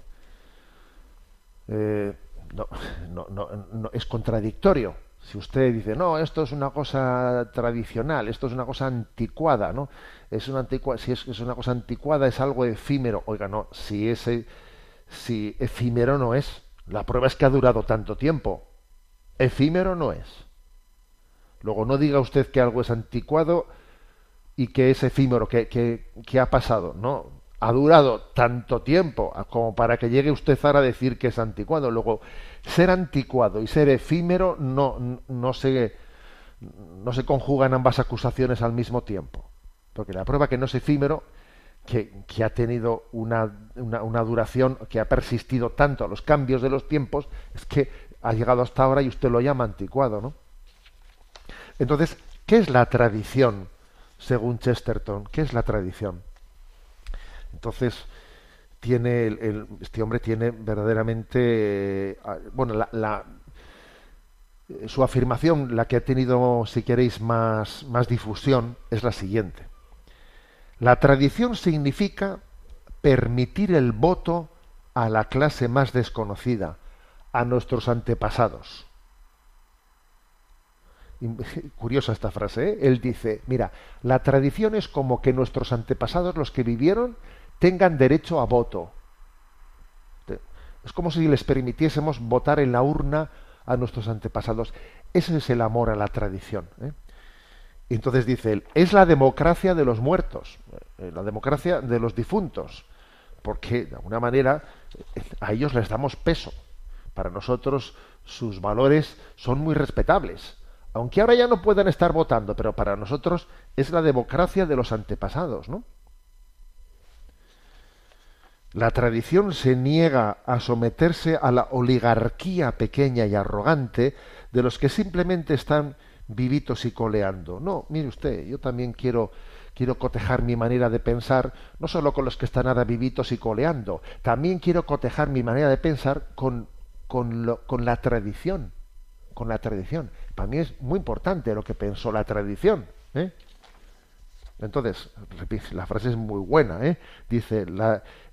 Eh, no, no, no, no, es contradictorio si usted dice, no, esto es una cosa tradicional, esto es una cosa anticuada, ¿no? Es una antigua, si es, es una cosa anticuada, es algo efímero. Oiga, no, si ese, si efímero no es, la prueba es que ha durado tanto tiempo. Efímero no es. Luego no diga usted que algo es anticuado y que es efímero, que, que, ha pasado. No, ha durado tanto tiempo como para que llegue usted ahora a decir que es anticuado. Luego, ser anticuado y ser efímero no, no, se, no se conjugan ambas acusaciones al mismo tiempo. Porque la prueba que no es efímero, que, que ha tenido una, una, una, duración, que ha persistido tanto a los cambios de los tiempos, es que ha llegado hasta ahora y usted lo llama anticuado, ¿no? Entonces, ¿qué es la tradición, según Chesterton? ¿Qué es la tradición? Entonces, tiene el, este hombre tiene verdaderamente, eh, bueno, la, la, su afirmación, la que ha tenido, si queréis, más, más difusión, es la siguiente. La tradición significa permitir el voto a la clase más desconocida, a nuestros antepasados. Curiosa esta frase, ¿eh? Él dice, mira, la tradición es como que nuestros antepasados, los que vivieron, tengan derecho a voto. Es como si les permitiésemos votar en la urna a nuestros antepasados. Ese es el amor a la tradición. ¿eh? Y entonces dice él, es la democracia de los muertos, eh, la democracia de los difuntos, porque de alguna manera eh, a ellos les damos peso. Para nosotros sus valores son muy respetables, aunque ahora ya no puedan estar votando, pero para nosotros es la democracia de los antepasados, ¿no? La tradición se niega a someterse a la oligarquía pequeña y arrogante de los que simplemente están vivitos y coleando. No, mire usted, yo también quiero quiero cotejar mi manera de pensar no solo con los que están ahora vivitos y coleando, también quiero cotejar mi manera de pensar con con, lo, con la tradición, con la tradición. Para mí es muy importante lo que pensó la tradición. ¿eh? Entonces, la frase es muy buena, ¿eh? dice,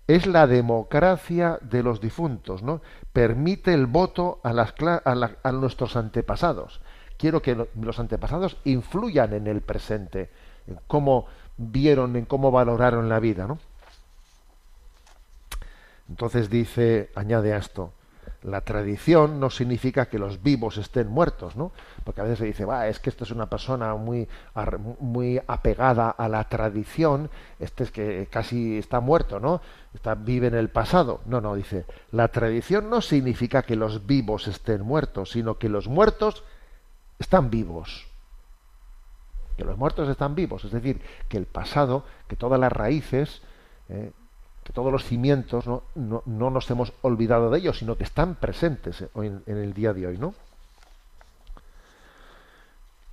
es la democracia de los difuntos, ¿no? Permite el voto a, nuestros antepasados. Quiero que lo, los antepasados influyan en el presente, en cómo vieron, en cómo valoraron la vida. Entonces dice, añade a esto, la tradición no significa que los vivos estén muertos, ¿no? Porque a veces se dice, va, es que esto es una persona muy, muy apegada a la tradición, este es que casi está muerto, ¿no? Está, vive en el pasado. No, no, dice, la tradición no significa que los vivos estén muertos, sino que los muertos están vivos. Que los muertos están vivos, es decir, que el pasado, que todas las raíces, eh, que todos los cimientos ¿no? No, no, nos hemos olvidado de ellos, sino que están presentes en, en, el día de hoy, ¿no?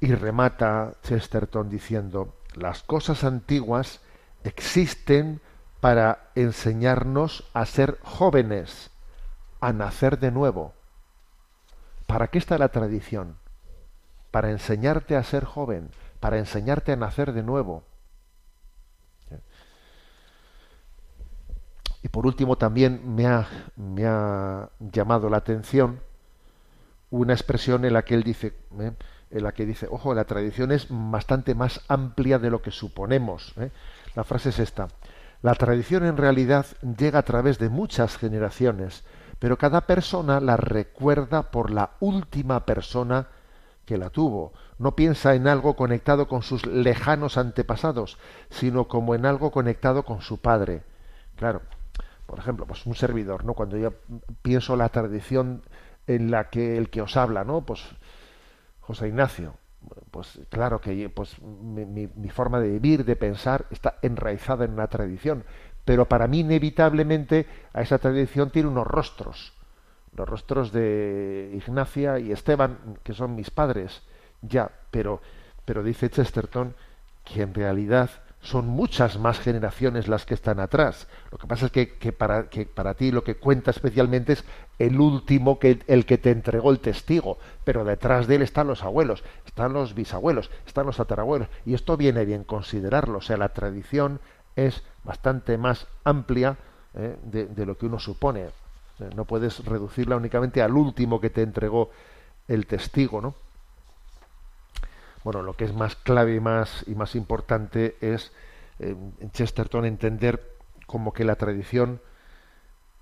Y remata Chesterton diciendo, las cosas antiguas existen para enseñarnos a ser jóvenes, a nacer de nuevo. ¿Para qué está la tradición? Para enseñarte a ser joven, para enseñarte a nacer de nuevo. Y por último también me ha, me ha llamado la atención una expresión en la que él dice, ¿eh? en la que dice, ojo, la tradición es bastante más amplia de lo que suponemos. ¿eh? La frase es esta. La tradición en realidad llega a través de muchas generaciones, pero cada persona la recuerda por la última persona que la tuvo. No piensa en algo conectado con sus lejanos antepasados, sino como en algo conectado con su padre. Claro, por ejemplo, pues un servidor, ¿no? Cuando yo pienso la tradición en la que el que os habla, ¿no? Pues José Ignacio, pues claro que pues mi, forma de vivir, de pensar, está enraizada en una tradición, pero para mí inevitablemente a esa tradición tiene unos rostros, los rostros de Ignacia y Esteban, que son mis padres, ya, pero, pero dice Chesterton que en realidad son muchas más generaciones las que están atrás. Lo que pasa es que, que, para, que para ti lo que cuenta especialmente es el último, que el que te entregó el testigo, pero detrás de él están los abuelos, están los bisabuelos, están los tatarabuelos, y esto viene bien considerarlo. O sea, la tradición es bastante más amplia eh, de, de, lo que uno supone. No puedes reducirla únicamente al último que te entregó el testigo, ¿no? Bueno, lo que es más clave y más, y más importante es eh, en Chesterton entender como que la tradición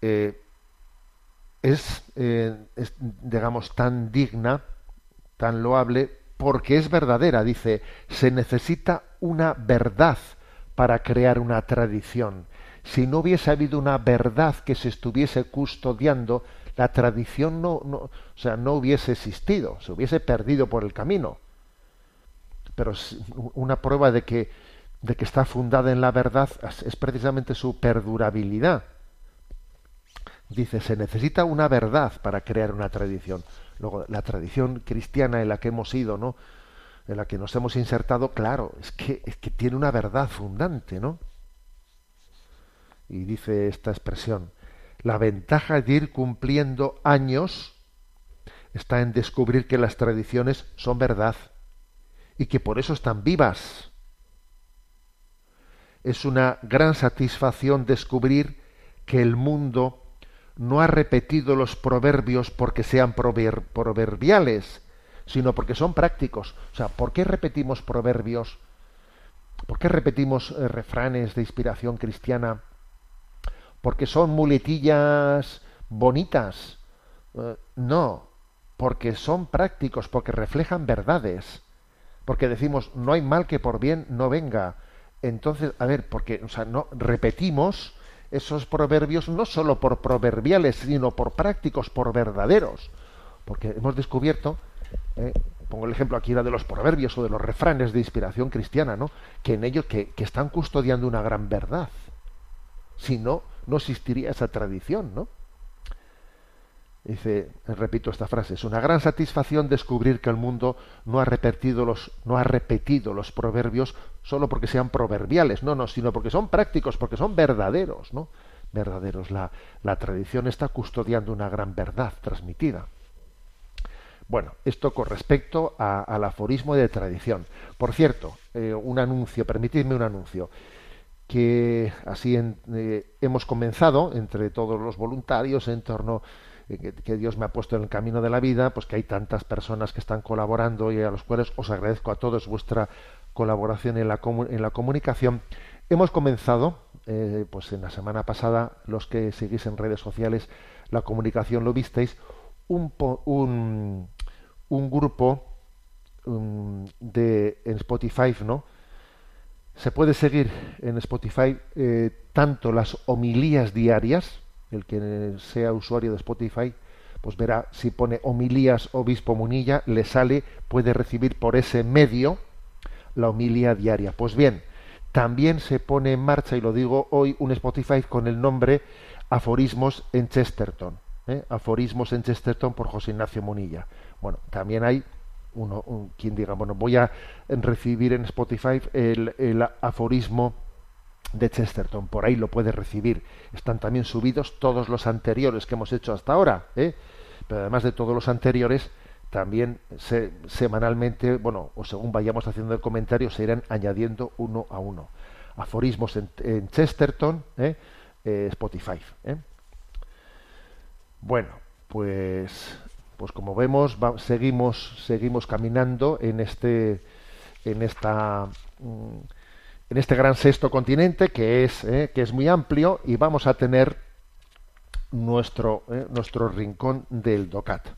eh, es, eh, es, digamos, tan digna, tan loable, porque es verdadera. Dice, se necesita una verdad para crear una tradición. Si no hubiese habido una verdad que se estuviese custodiando, la tradición no, o sea, no hubiese existido, se hubiese perdido por el camino pero una prueba de que, de que está fundada en la verdad es precisamente su perdurabilidad. Dice, se necesita una verdad para crear una tradición. Luego, la tradición cristiana en la que hemos ido, ¿no? En la que nos hemos insertado, claro, es que, es que tiene una verdad fundante, ¿no? Y dice esta expresión, la ventaja de ir cumpliendo años está en descubrir que las tradiciones son verdad y que por eso están vivas. Es una gran satisfacción descubrir que el mundo no ha repetido los proverbios porque sean prover proverbiales, sino porque son prácticos. O sea, ¿por qué repetimos proverbios? ¿Por qué repetimos eh, refranes de inspiración cristiana? Porque son muletillas bonitas. Eh, no, porque son prácticos, porque reflejan verdades. Porque decimos, no hay mal que por bien no venga. Entonces, a ver, porque, o sea, no repetimos esos proverbios no solo por proverbiales, sino por prácticos, por verdaderos. Porque hemos descubierto, eh, pongo el ejemplo aquí era de los proverbios o de los refranes de inspiración cristiana, ¿no? Que en ellos que, que están custodiando una gran verdad. Si no, no existiría esa tradición, ¿no? Dice, repito esta frase, es una gran satisfacción descubrir que el mundo no ha repetido los, no ha repetido los proverbios solo porque sean proverbiales, no, no, sino porque son prácticos, porque son verdaderos, ¿no? Verdaderos. La, la tradición está custodiando una gran verdad transmitida. Bueno, esto con respecto a- al aforismo de tradición. Por cierto, eh, un anuncio, permitidme un anuncio, que así en- eh, hemos comenzado entre todos los voluntarios en torno que, Dios me ha puesto en el camino de la vida, pues que hay tantas personas que están colaborando y a los cuales os agradezco a todos vuestra colaboración en la, en la comunicación. Hemos comenzado, eh, pues en la semana pasada, los que seguís en redes sociales la comunicación lo visteis, un, po- un, un grupo um, de en Spotify, ¿no? Se puede seguir en Spotify eh, tanto las homilías diarias, el que sea usuario de Spotify, pues verá si pone homilías obispo Munilla, le sale, puede recibir por ese medio la homilía diaria. Pues bien, también se pone en marcha, y lo digo hoy, un Spotify con el nombre Aforismos en Chesterton. ¿eh? Aforismos en Chesterton por José Ignacio Munilla. Bueno, también hay uno, un- quien diga, bueno, voy a recibir en Spotify el aforismo de Chesterton, por ahí lo puede recibir. Están también subidos todos los anteriores que hemos hecho hasta ahora, ¿eh? pero además de todos los anteriores, también se- semanalmente, bueno, o según vayamos haciendo el comentario, se irán añadiendo uno a uno. Aforismos en, Chesterton, ¿eh? Eh, Spotify. ¿eh? Bueno, pues, pues como vemos, seguimos, seguimos caminando en este, en esta, mm, en este gran sexto continente que es, eh, que es muy amplio y vamos a tener nuestro, eh, nuestro rincón del DOCAT.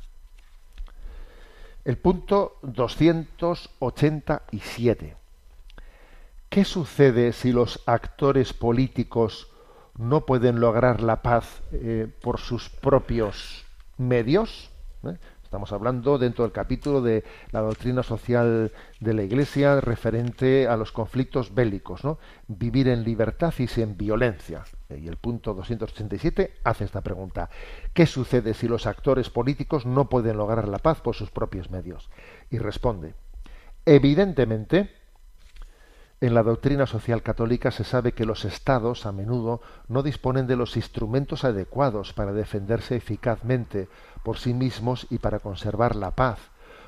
El punto 287. ¿Qué sucede si los actores políticos no pueden lograr la paz eh, por sus propios medios? Estamos hablando dentro del capítulo de la doctrina social de la Iglesia referente a los conflictos bélicos, ¿no? Vivir en libertad y sin violencia. Eh, Y el punto 287 hace esta pregunta. ¿Qué sucede si los actores políticos no pueden lograr la paz por sus propios medios? Y responde, evidentemente, en la doctrina social católica se sabe que los estados a menudo no disponen de los instrumentos adecuados para defenderse eficazmente por sí mismos y para conservar la paz.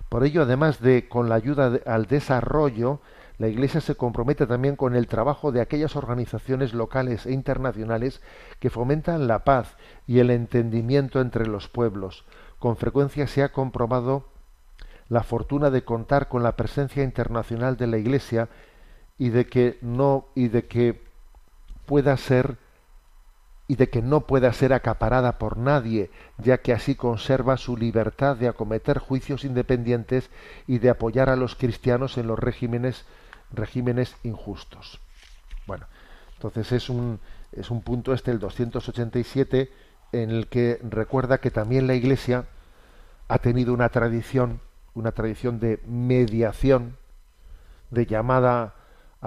Por ello, además de con la ayuda al desarrollo, la Iglesia se compromete también con el trabajo de aquellas organizaciones locales e internacionales que fomentan la paz y el entendimiento entre los pueblos. Con frecuencia se ha comprobado la fortuna de contar con la presencia internacional de la Iglesia y de que no y de que pueda ser y de que no pueda ser acaparada por nadie, ya que así conserva su libertad de acometer juicios independientes y de apoyar a los cristianos en los regímenes regímenes injustos. Bueno, entonces es un es un punto este el 287 en el que recuerda que también la Iglesia ha tenido una tradición, una tradición de mediación, de llamada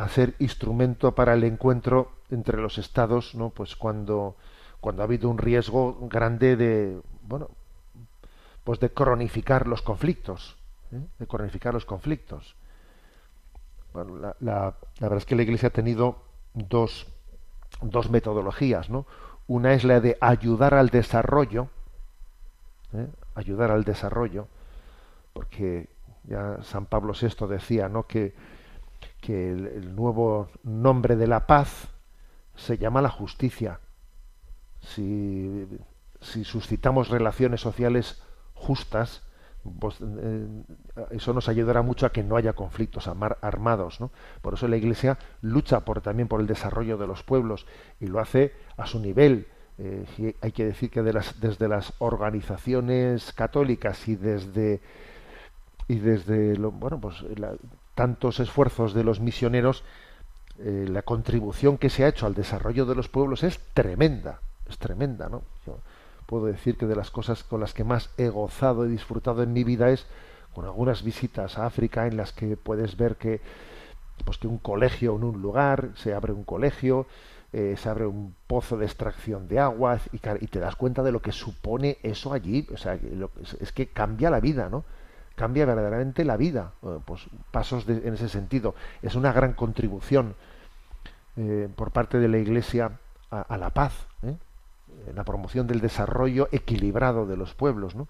a ser instrumento para el encuentro entre los estados, ¿no? Pues cuando cuando ha habido un riesgo grande de bueno, pues de cronificar los conflictos, ¿eh? de cronificar los conflictos. Bueno, la, la- la verdad es que la Iglesia ha tenido dos, dos metodologías, ¿no? Una es la de ayudar al desarrollo, ¿eh? ayudar al desarrollo, porque ya San Pablo VI decía, ¿no? Que, que el, nuevo nombre de la paz se llama la justicia. Si, si suscitamos relaciones sociales justas, pues, eh, eso nos ayudará mucho a que no haya conflictos armados. ¿no? Por eso la Iglesia lucha por, también por el desarrollo de los pueblos y lo hace a su nivel, Eh, hay que decir que de las, desde las organizaciones católicas y desde y desde lo, bueno pues la- tantos esfuerzos de los misioneros eh, la contribución que se ha hecho al desarrollo de los pueblos es tremenda es tremenda no Yo puedo decir que de las cosas con las que más he gozado y disfrutado en mi vida es con algunas visitas a África en las que puedes ver que pues que un colegio en un lugar se abre un colegio eh, se abre un pozo de extracción de agua y, te das cuenta de lo que supone eso allí o sea lo- es que cambia la vida no cambia verdaderamente la vida Eh, pues pasos en ese sentido es una gran contribución eh, por parte de la Iglesia a, la paz ¿eh? la promoción del desarrollo equilibrado de los pueblos ¿no?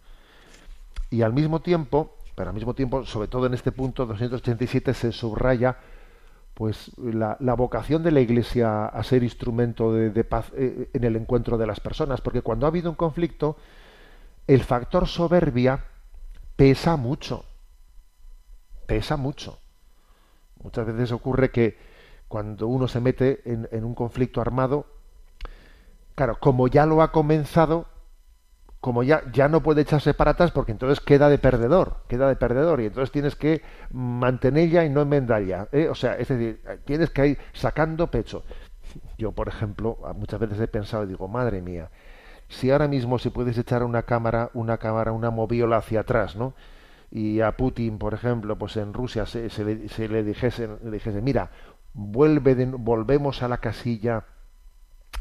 y al mismo tiempo pero al mismo tiempo sobre todo en este punto 287 se subraya pues la, vocación de la Iglesia a ser instrumento de, paz en el encuentro de las personas, porque cuando ha habido un conflicto, el factor soberbia pesa mucho, pesa mucho. Muchas veces ocurre que cuando uno se mete en, en un conflicto armado, claro, como ya lo ha comenzado, como ya, ya no puede echarse para atrás porque entonces queda de perdedor, queda de perdedor y entonces tienes que mantenerla y no enmendarla. ¿eh? O sea, es decir, tienes que ir sacando pecho. Yo, por ejemplo, muchas veces he pensado y digo, madre mía, si ahora mismo si puedes echar una cámara, una cámara, una moviola hacia atrás, ¿no? Y a Putin, por ejemplo, pues en Rusia se, se le, se le dijese, le dijese, mira, vuelve de- volvemos a la casilla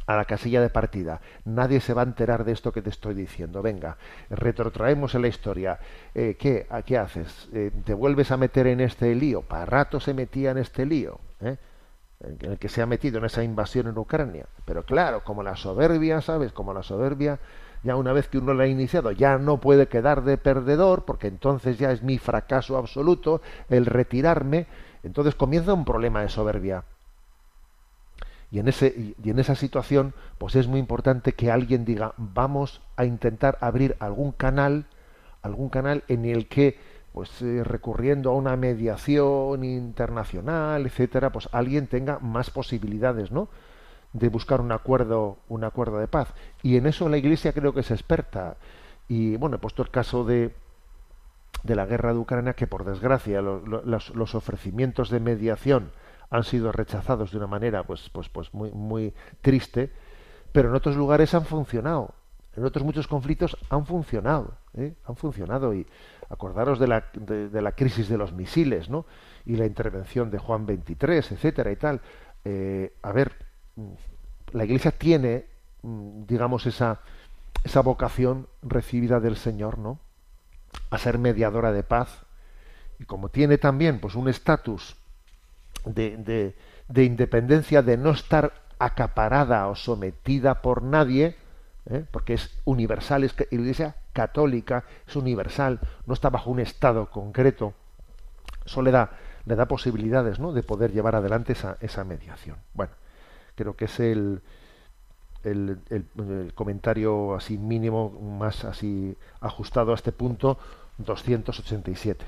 a la casilla de partida. Nadie se va a enterar de esto que te estoy diciendo. Venga, retrotraemos en la historia. Eh, ¿qué, ¿A qué haces? Eh, ¿Te vuelves a meter en este lío? Para rato se metía en este lío, ¿eh? En el que se ha metido en esa invasión en Ucrania. Pero claro, como la soberbia, ¿sabes? Como la soberbia, ya una vez que uno la ha iniciado, ya no puede quedar de perdedor, porque entonces ya es mi fracaso absoluto el retirarme. Entonces comienza un problema de soberbia. Y en, ese, y en esa situación, pues es muy importante que alguien diga, vamos a intentar abrir algún canal, algún canal en el que, pues eh, recurriendo a una mediación internacional, etcétera, pues alguien tenga más posibilidades, ¿no? de buscar un acuerdo, un acuerdo de paz. Y en eso la Iglesia creo que es experta. Y bueno, he puesto el caso de, de la guerra de Ucrania, que por desgracia lo- lo- los, los ofrecimientos de mediación han sido rechazados de una manera pues, pues, pues muy, muy triste, pero en otros lugares han funcionado. En otros muchos conflictos han funcionado, ¿eh? han funcionado. Y acordaros de la, de, de la crisis de los misiles, ¿no? Y la intervención de Juan 23, etcétera y tal. Eh, a ver, mm, la Iglesia tiene, mm, digamos, esa, esa vocación recibida del Señor, ¿no? A ser mediadora de paz. Y como tiene también, pues, un estatus de, de, de independencia, de no estar acaparada o sometida por nadie, ¿eh? porque es universal, es que la Iglesia católica es universal, no está bajo un estado concreto. Eso le da, le da posibilidades ¿no? de poder llevar adelante esa, esa mediación. Bueno, creo que es el, el, comentario así mínimo, más así ajustado a este punto 287.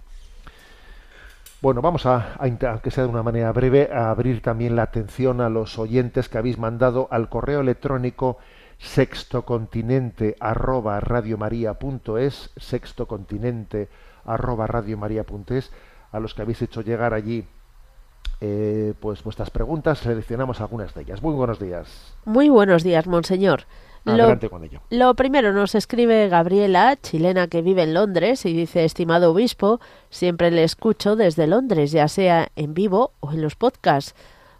Bueno, vamos a, a sea de una manera breve, a abrir también la atención a los oyentes que habéis mandado al correo electrónico sextocontinente arroba radiomaria.es, sextocontinente arroba radiomaria.es, a los que habéis hecho llegar allí eh, pues vuestras preguntas, seleccionamos algunas de ellas. Muy buenos días. Muy buenos días, monseñor. Lo, Adelante con ello. lo primero nos escribe Gabriela, chilena que vive en Londres, y dice, estimado obispo, siempre le escucho desde Londres, ya sea en vivo o en los podcasts.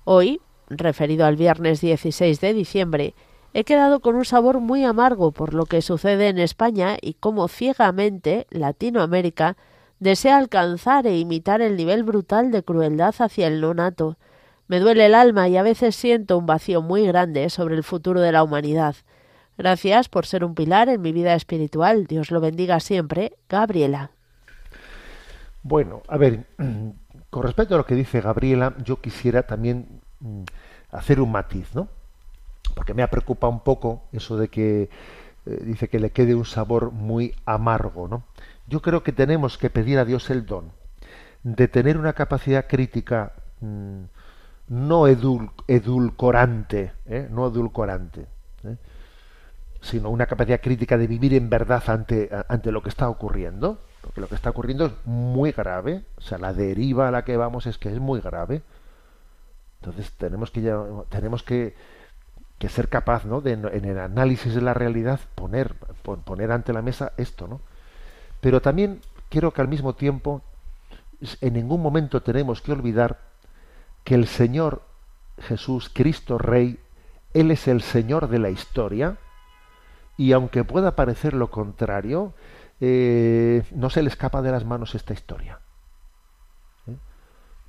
Hoy, referido al viernes 16 de diciembre, he quedado con un sabor muy amargo por lo que sucede en España y cómo ciegamente Latinoamérica desea alcanzar e imitar el nivel brutal de crueldad hacia el nonato. Me duele el alma y a veces siento un vacío muy grande sobre el futuro de la humanidad. Gracias por ser un pilar en mi vida espiritual. Dios lo bendiga siempre. Gabriela. Bueno, a ver, con respecto a lo que dice Gabriela, yo quisiera también mm, hacer un matiz, ¿no? Porque me ha preocupado un poco eso de que eh, dice que le quede un sabor muy amargo, ¿no? Yo creo que tenemos que pedir a Dios el don de tener una capacidad crítica mm, no edulcorante, ¿eh? no edulcorante. ¿eh? sino una capacidad crítica de vivir en verdad ante, ante lo que está ocurriendo, porque lo que está ocurriendo es muy grave, o sea, la deriva a la que vamos es que es muy grave. Entonces tenemos que tenemos que, que ser capaz, ¿no? De en el análisis de la realidad poner pon- poner ante la mesa esto, ¿no? Pero también quiero que al mismo tiempo en ningún momento tenemos que olvidar que el Señor Jesús Cristo Rey, Él es el Señor de la historia y aunque pueda parecer lo contrario, eh, no se le escapa de las manos esta historia. ¿eh?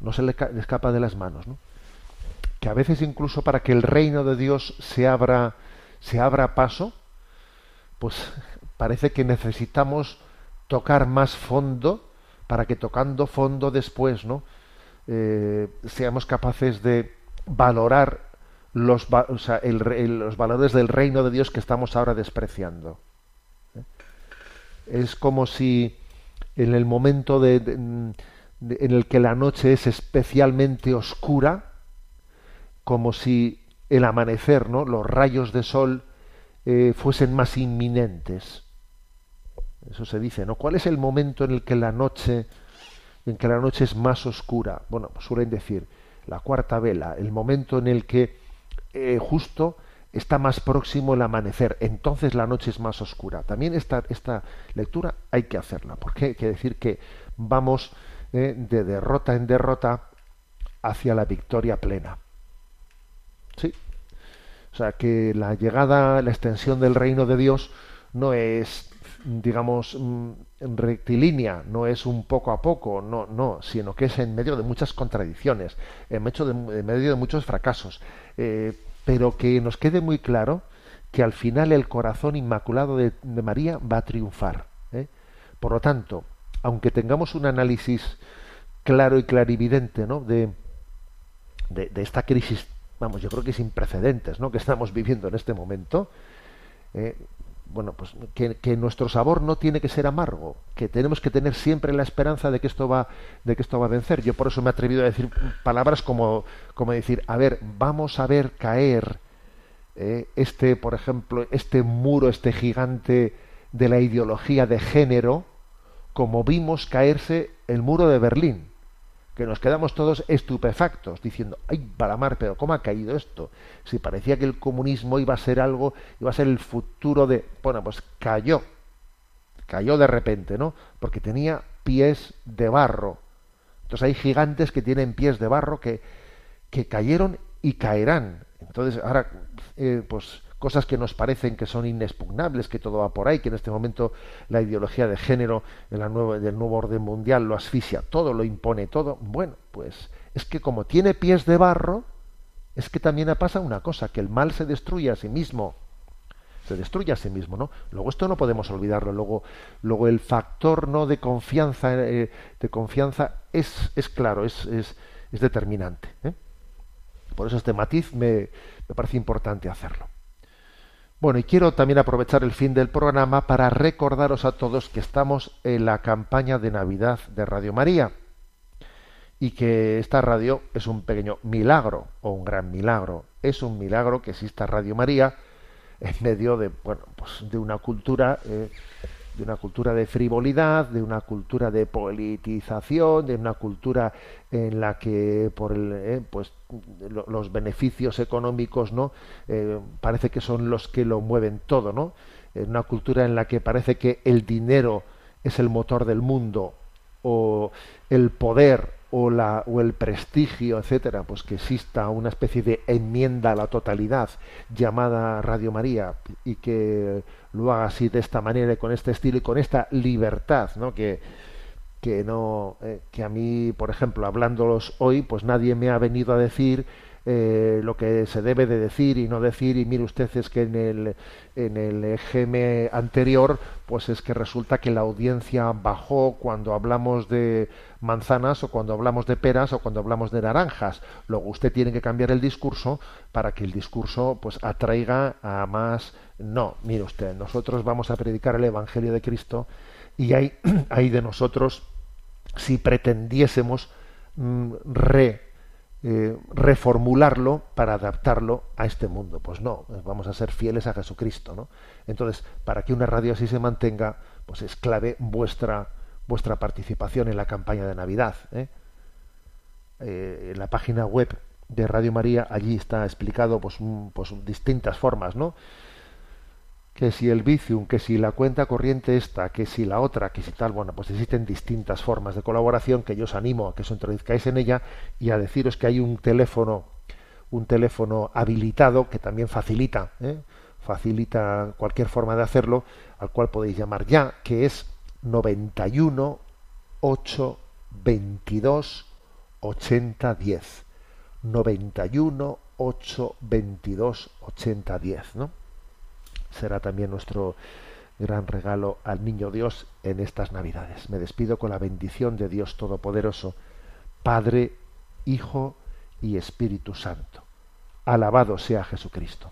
No se le escapa de las manos, ¿no? Que a veces incluso para que el reino de Dios se abra, se abra paso, pues parece que necesitamos tocar más fondo para que tocando fondo después, ¿no? Eh, seamos capaces de valorar los, los valores del reino de Dios que estamos ahora despreciando. ¿eh? Es como si en el momento de- en el que la noche es especialmente oscura, como si el amanecer, ¿no? los rayos de sol eh, fuesen más inminentes. Eso se dice, ¿no? ¿Cuál es el momento en el que la noche, en que la noche es más oscura? Bueno, pues suelen decir la cuarta vela, el momento en el que eh, justo está más próximo el amanecer, entonces la noche es más oscura. También esta, esta lectura hay que hacerla, porque hay que decir que vamos eh, de derrota en derrota hacia la victoria plena. Sí. O sea, que la llegada, la extensión del reino de Dios no es, digamos, mm, rectilínea, no es un poco a poco, no, no, sino que es en medio de muchas contradicciones, en medio de, en medio de muchos fracasos, eh, pero que nos quede muy claro que al final el corazón inmaculado de, María va a triunfar. ¿eh? Por lo tanto, aunque tengamos un análisis claro y clarividente ¿no? de, de, de esta crisis, vamos, yo creo que sin precedentes, ¿no? que estamos viviendo en este momento, eh, bueno, pues que, nuestro sabor no tiene que ser amargo, que tenemos que tener siempre la esperanza de que esto va, de que esto va a vencer. Yo por eso me he atrevido a decir palabras como, como decir, a ver, vamos a ver caer eh, este, por ejemplo, este muro, este gigante de la ideología de género, como vimos caerse el muro de Berlín que nos quedamos todos estupefactos, diciendo, ay, Balamar, pero ¿cómo ha caído esto? Si parecía que el comunismo iba a ser algo, iba a ser el futuro de... Bueno, pues cayó, cayó de repente, ¿no? Porque tenía pies de barro. Entonces hay gigantes que tienen pies de barro que, que cayeron y caerán. Entonces, ahora, eh, pues cosas que nos parecen que son inexpugnables, que todo va por ahí, que en este momento la ideología de género en la nueva, del nuevo orden mundial lo asfixia, todo lo impone, todo. Bueno, pues es que como tiene pies de barro, es que también pasa una cosa, que el mal se destruye a sí mismo. Se destruye a sí mismo, ¿no? Luego esto no podemos olvidarlo. Luego, luego el factor no de confianza, eh, de confianza es, es claro, es, es, es determinante. ¿eh? Por eso este matiz me, me parece importante hacerlo. Bueno, y quiero también aprovechar el fin del programa para recordaros a todos que estamos en la campaña de Navidad de Radio María y que esta radio es un pequeño milagro o un gran milagro. Es un milagro que exista Radio María en medio de bueno, pues de una cultura eh, de una cultura de frivolidad, de una cultura de politización, de una cultura en la que por el, eh, pues lo, los beneficios económicos no eh, parece que son los que lo mueven todo, ¿no? En una cultura en la que parece que el dinero es el motor del mundo o el poder o la o el prestigio, etcétera, pues que exista una especie de enmienda a la totalidad llamada Radio María y que lo haga así de esta manera y con este estilo y con esta libertad, ¿no? Que que no eh, que a mí, por ejemplo, hablándolos hoy, pues nadie me ha venido a decir eh, lo que se debe de decir y no decir y mire usted es que en el en el EGM anterior pues es que resulta que la audiencia bajó cuando hablamos de manzanas o cuando hablamos de peras o cuando hablamos de naranjas. Luego usted tiene que cambiar el discurso para que el discurso pues atraiga a más. No mire usted nosotros vamos a predicar el evangelio de Cristo y hay hay de nosotros si pretendiésemos mm, re eh, reformularlo para adaptarlo a este mundo. Pues no, vamos a ser fieles a Jesucristo, ¿no? Entonces, para que una radio así se mantenga, pues es clave vuestra vuestra participación en la campaña de Navidad. ¿eh? Eh, en la página web de Radio María, allí está explicado pues, pues distintas formas, ¿no? Que si el Vicium, que si la cuenta corriente esta, que si la otra, que si tal, bueno, pues existen distintas formas de colaboración que yo os animo a que os introduzcáis en ella y a deciros que hay un teléfono, un teléfono habilitado que también facilita, ¿eh? facilita cualquier forma de hacerlo, al cual podéis llamar ya, que es 91 8 22 80 10. 91 8 22 80 10, ¿no? Será también nuestro gran regalo al Niño Dios en estas Navidades. Me despido con la bendición de Dios Todopoderoso, Padre, Hijo y Espíritu Santo. Alabado sea Jesucristo.